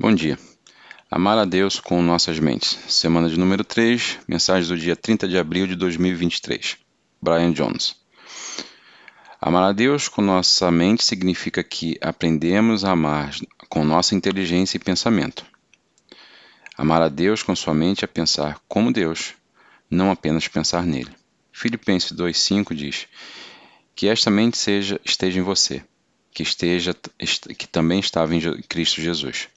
Bom dia. Amar a Deus com nossas mentes. Semana de número 3, mensagem do dia 30 de abril de 2023. Brian Jones. Amar a Deus com nossa mente significa que aprendemos a amar com nossa inteligência e pensamento. Amar a Deus com sua mente é pensar como Deus, não apenas pensar nele. Filipenses 2:5 diz: Que esta mente seja esteja em você, que esteja que também estava em Cristo Jesus.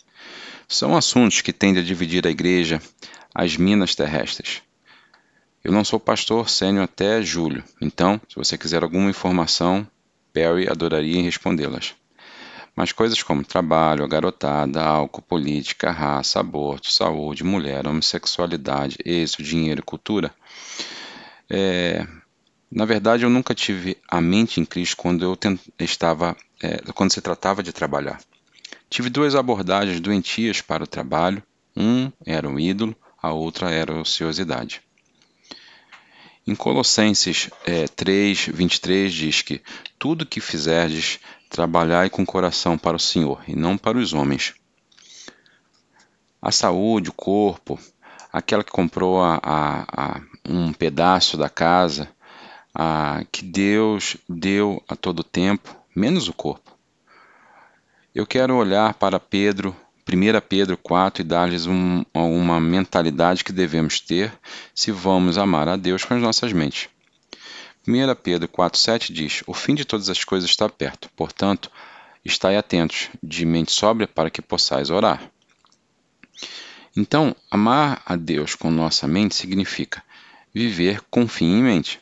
São assuntos que tendem a dividir a igreja às minas terrestres. Eu não sou pastor sênior até julho, então, se você quiser alguma informação, Perry adoraria respondê-las. Mas coisas como trabalho, garotada, álcool, política, raça, aborto, saúde, mulher, homossexualidade, êxito, dinheiro, cultura. É... Na verdade, eu nunca tive a mente em Cristo quando eu estava, é, quando se tratava de trabalhar. Tive duas abordagens doentias para o trabalho. Um era o ídolo, a outra era a ociosidade. Em Colossenses é, 3, 23 diz que tudo que fizerdes, trabalhai com coração para o Senhor e não para os homens. A saúde, o corpo, aquela que comprou a, a, a um pedaço da casa, a, que Deus deu a todo tempo, menos o corpo. Eu quero olhar para Pedro, 1 Pedro 4, e dar-lhes um, uma mentalidade que devemos ter se vamos amar a Deus com as nossas mentes. 1 Pedro 4,7 diz: O fim de todas as coisas está perto, portanto, estai atentos, de mente sóbria, para que possais orar. Então, amar a Deus com nossa mente significa viver com fim em mente.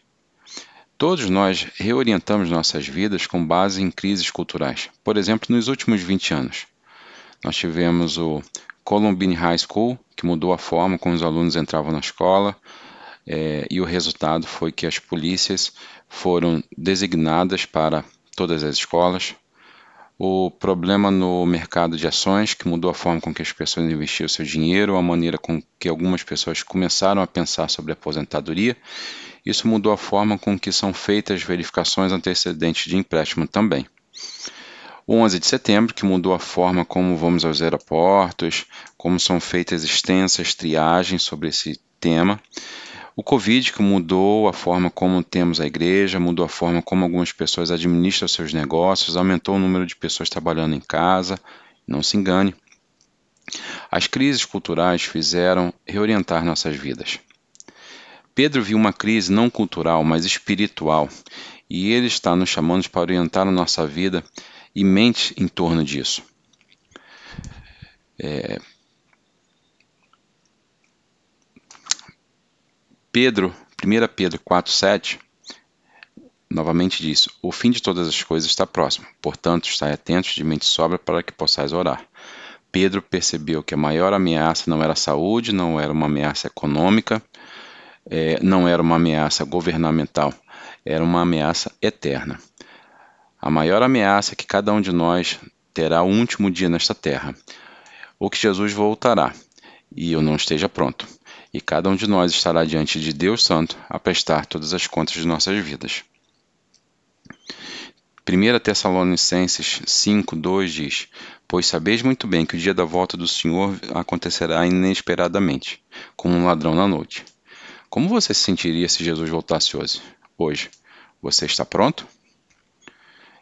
Todos nós reorientamos nossas vidas com base em crises culturais. Por exemplo, nos últimos 20 anos, nós tivemos o Columbine High School, que mudou a forma como os alunos entravam na escola, é, e o resultado foi que as polícias foram designadas para todas as escolas. O problema no mercado de ações, que mudou a forma com que as pessoas investiam seu dinheiro, a maneira com que algumas pessoas começaram a pensar sobre a aposentadoria isso mudou a forma com que são feitas verificações antecedentes de empréstimo também. O 11 de setembro, que mudou a forma como vamos aos aeroportos, como são feitas extensas triagens sobre esse tema. O Covid, que mudou a forma como temos a igreja, mudou a forma como algumas pessoas administram seus negócios, aumentou o número de pessoas trabalhando em casa. Não se engane. As crises culturais fizeram reorientar nossas vidas. Pedro viu uma crise não cultural, mas espiritual, e ele está nos chamando para orientar a nossa vida e mente em torno disso. É... Pedro, 1 Pedro 4,7, novamente diz: O fim de todas as coisas está próximo, portanto, estai atentos de mente sobra para que possais orar. Pedro percebeu que a maior ameaça não era a saúde, não era uma ameaça econômica, é, não era uma ameaça governamental, era uma ameaça eterna. A maior ameaça que cada um de nós terá o último dia nesta terra, ou que Jesus voltará e eu não esteja pronto, e cada um de nós estará diante de Deus Santo a prestar todas as contas de nossas vidas. 1 Tessalonicenses 5, 2 diz: Pois sabeis muito bem que o dia da volta do Senhor acontecerá inesperadamente, como um ladrão na noite. Como você se sentiria se Jesus voltasse hoje? Hoje, você está pronto?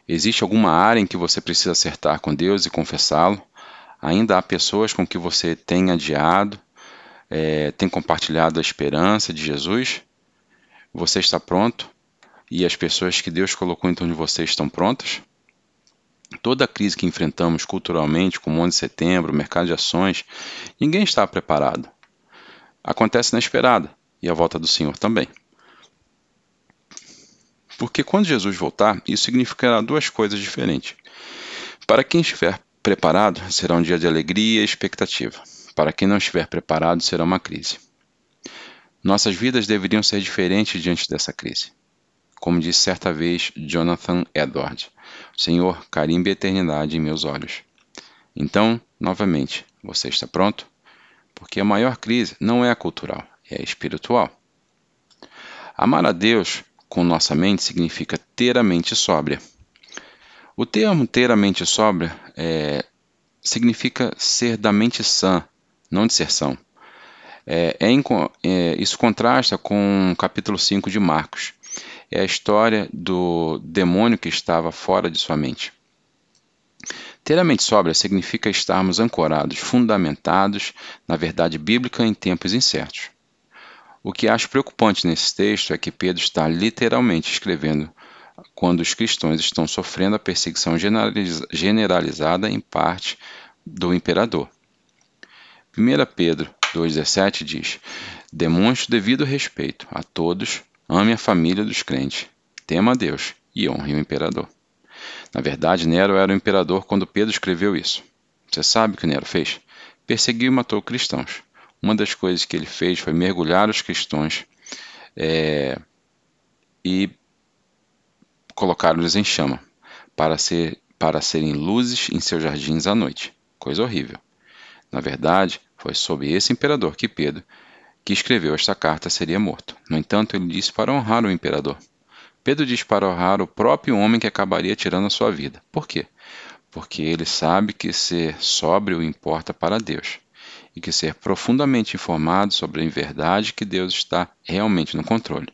Existe alguma área em que você precisa acertar com Deus e confessá-lo? Ainda há pessoas com que você tem adiado, é, tem compartilhado a esperança de Jesus? Você está pronto? E as pessoas que Deus colocou em torno de você estão prontas? Toda a crise que enfrentamos culturalmente, como o 11 de setembro, o mercado de ações, ninguém está preparado. Acontece na esperada e a volta do Senhor também. Porque quando Jesus voltar, isso significará duas coisas diferentes. Para quem estiver preparado, será um dia de alegria e expectativa. Para quem não estiver preparado, será uma crise. Nossas vidas deveriam ser diferentes diante dessa crise. Como disse certa vez Jonathan Edwards, Senhor, carimbe a eternidade em meus olhos. Então, novamente, você está pronto? Porque a maior crise não é a cultural, espiritual. Amar a Deus com nossa mente significa ter a mente sóbria. O termo ter a mente sóbria é, significa ser da mente sã, não de ser são. É, é, é, isso contrasta com o capítulo 5 de Marcos. É a história do demônio que estava fora de sua mente. Ter a mente sóbria significa estarmos ancorados, fundamentados na verdade bíblica em tempos incertos. O que acho preocupante nesse texto é que Pedro está literalmente escrevendo quando os cristãos estão sofrendo a perseguição generalizada em parte do imperador. 1 Pedro 2,17 diz: Demonstre devido respeito a todos, ame a família dos crentes, tema a Deus e honre o imperador. Na verdade, Nero era o imperador quando Pedro escreveu isso. Você sabe o que Nero fez? Perseguiu e matou cristãos. Uma das coisas que ele fez foi mergulhar os cristãos é, e colocar-los em chama, para, ser, para serem luzes em seus jardins à noite. Coisa horrível. Na verdade, foi sob esse imperador que Pedro, que escreveu esta carta, seria morto. No entanto, ele disse para honrar o imperador. Pedro diz para honrar o próprio homem que acabaria tirando a sua vida. Por quê? Porque ele sabe que ser sóbrio importa para Deus e que ser profundamente informado sobre a verdade que Deus está realmente no controle.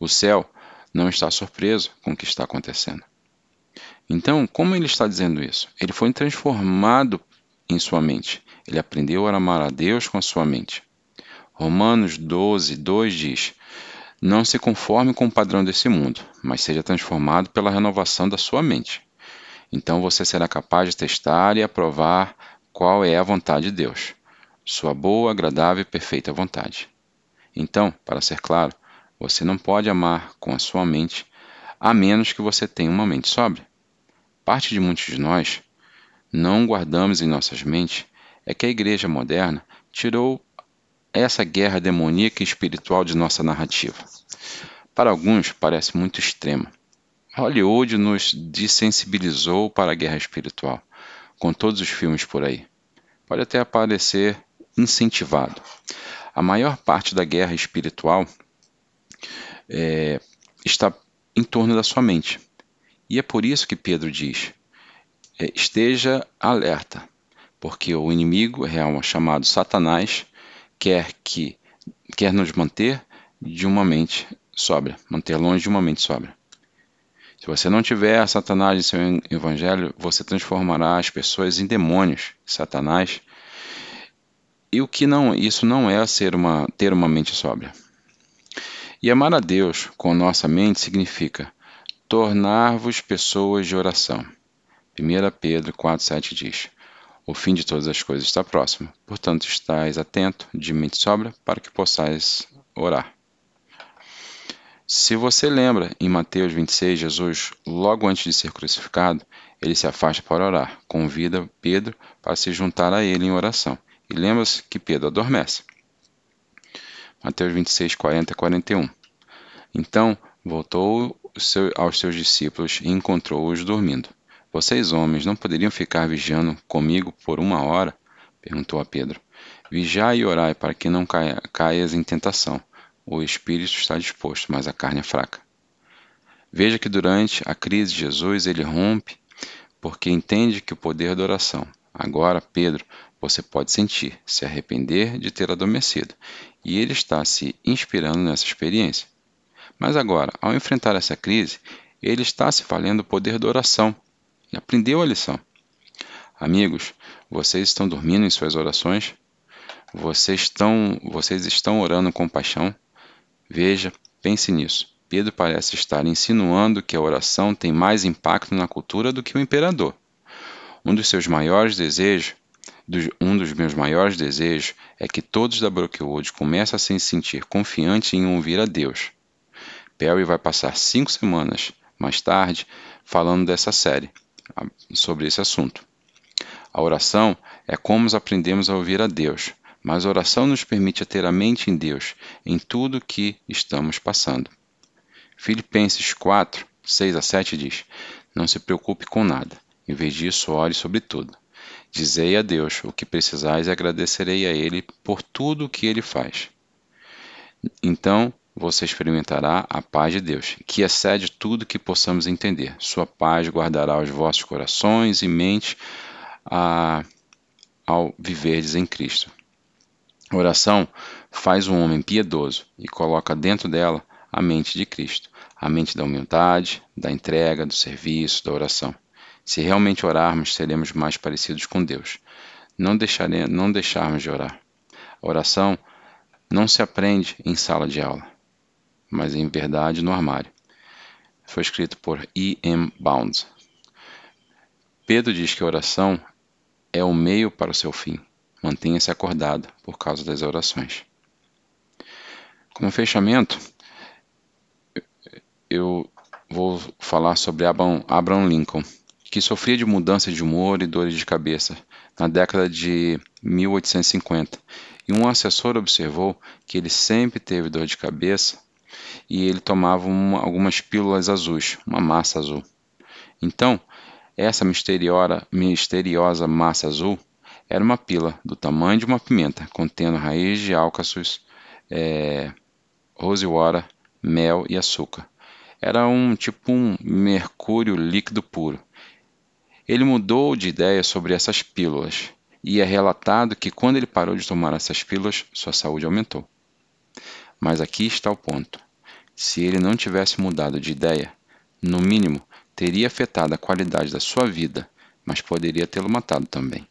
O céu não está surpreso com o que está acontecendo. Então, como ele está dizendo isso? Ele foi transformado em sua mente. Ele aprendeu a amar a Deus com a sua mente. Romanos 12, 2 diz: Não se conforme com o padrão desse mundo, mas seja transformado pela renovação da sua mente. Então você será capaz de testar e aprovar qual é a vontade de Deus, sua boa, agradável e perfeita vontade. Então, para ser claro, você não pode amar com a sua mente a menos que você tenha uma mente sóbria. Parte de muitos de nós não guardamos em nossas mentes é que a igreja moderna tirou essa guerra demoníaca e espiritual de nossa narrativa. Para alguns, parece muito extrema. Hollywood nos desensibilizou para a guerra espiritual, com todos os filmes por aí. Pode até parecer incentivado. A maior parte da guerra espiritual é, está em torno da sua mente. E é por isso que Pedro diz: é, esteja alerta, porque o inimigo real chamado Satanás quer que quer nos manter de uma mente sóbria, manter longe de uma mente sóbria. Se você não tiver Satanás em seu evangelho, você transformará as pessoas em demônios, Satanás. E o que não, isso não é ser uma, ter uma mente sóbria. E amar a Deus com nossa mente significa tornar-vos pessoas de oração. 1 Pedro 4,7 diz: O fim de todas as coisas está próximo, portanto, estais atento, de mente sobra, para que possais orar. Se você lembra, em Mateus 26, Jesus, logo antes de ser crucificado, ele se afasta para orar, convida Pedro para se juntar a ele em oração. E lembra-se que Pedro adormece. Mateus 26, 40 e 41. Então voltou aos seus discípulos e encontrou-os dormindo. Vocês, homens, não poderiam ficar vigiando comigo por uma hora? perguntou a Pedro. Vigiai e orai para que não caia, caias em tentação. O espírito está disposto, mas a carne é fraca. Veja que durante a crise de Jesus ele rompe porque entende que o poder da oração. Agora, Pedro, você pode sentir, se arrepender de ter adormecido, e ele está se inspirando nessa experiência. Mas agora, ao enfrentar essa crise, ele está se valendo do poder da oração e aprendeu a lição. Amigos, vocês estão dormindo em suas orações? Vocês estão, vocês estão orando com paixão? Veja, pense nisso. Pedro parece estar insinuando que a oração tem mais impacto na cultura do que o imperador. Um dos seus maiores desejos um dos meus maiores desejos é que todos da Brookwood comecem a se sentir confiantes em ouvir a Deus. Perry vai passar cinco semanas mais tarde falando dessa série, sobre esse assunto. A oração é como aprendemos a ouvir a Deus, mas a oração nos permite ter a mente em Deus em tudo que estamos passando. Filipenses 4, 6 a 7 diz: Não se preocupe com nada, em vez disso, ore sobre tudo. Dizei a Deus o que precisais e agradecerei a Ele por tudo o que Ele faz. Então você experimentará a paz de Deus, que excede tudo que possamos entender. Sua paz guardará os vossos corações e mentes a, ao viverdes em Cristo. Oração faz um homem piedoso e coloca dentro dela a mente de Cristo, a mente da humildade, da entrega, do serviço, da oração. Se realmente orarmos, seremos mais parecidos com Deus. Não, deixaremos, não deixarmos de orar. A oração não se aprende em sala de aula, mas em verdade no armário. Foi escrito por E. M. Bounds. Pedro diz que a oração é o meio para o seu fim. Mantenha-se acordado por causa das orações. Como fechamento, eu vou falar sobre Abraham Lincoln, que sofria de mudança de humor e dores de cabeça na década de 1850. E um assessor observou que ele sempre teve dor de cabeça e ele tomava uma, algumas pílulas azuis, uma massa azul. Então, essa misteriosa, massa azul era uma pila do tamanho de uma pimenta, contendo raiz de alcaçuz, é, rosewater, mel e açúcar. Era um tipo um mercúrio líquido puro. Ele mudou de ideia sobre essas pílulas e é relatado que quando ele parou de tomar essas pílulas, sua saúde aumentou. Mas aqui está o ponto. Se ele não tivesse mudado de ideia, no mínimo teria afetado a qualidade da sua vida, mas poderia tê-lo matado também.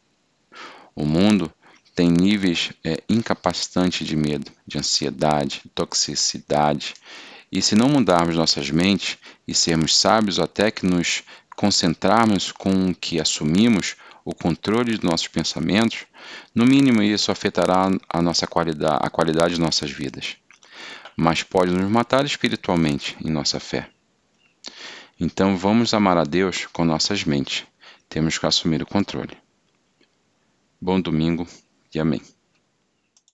O mundo tem níveis é, incapacitantes de medo, de ansiedade, toxicidade, e se não mudarmos nossas mentes e sermos sábios até que nos concentrarmos com o que assumimos o controle de nossos pensamentos, no mínimo isso afetará a nossa qualidade, a qualidade de nossas vidas. Mas pode nos matar espiritualmente em nossa fé. Então vamos amar a Deus com nossas mentes. Temos que assumir o controle. Bom domingo e amém.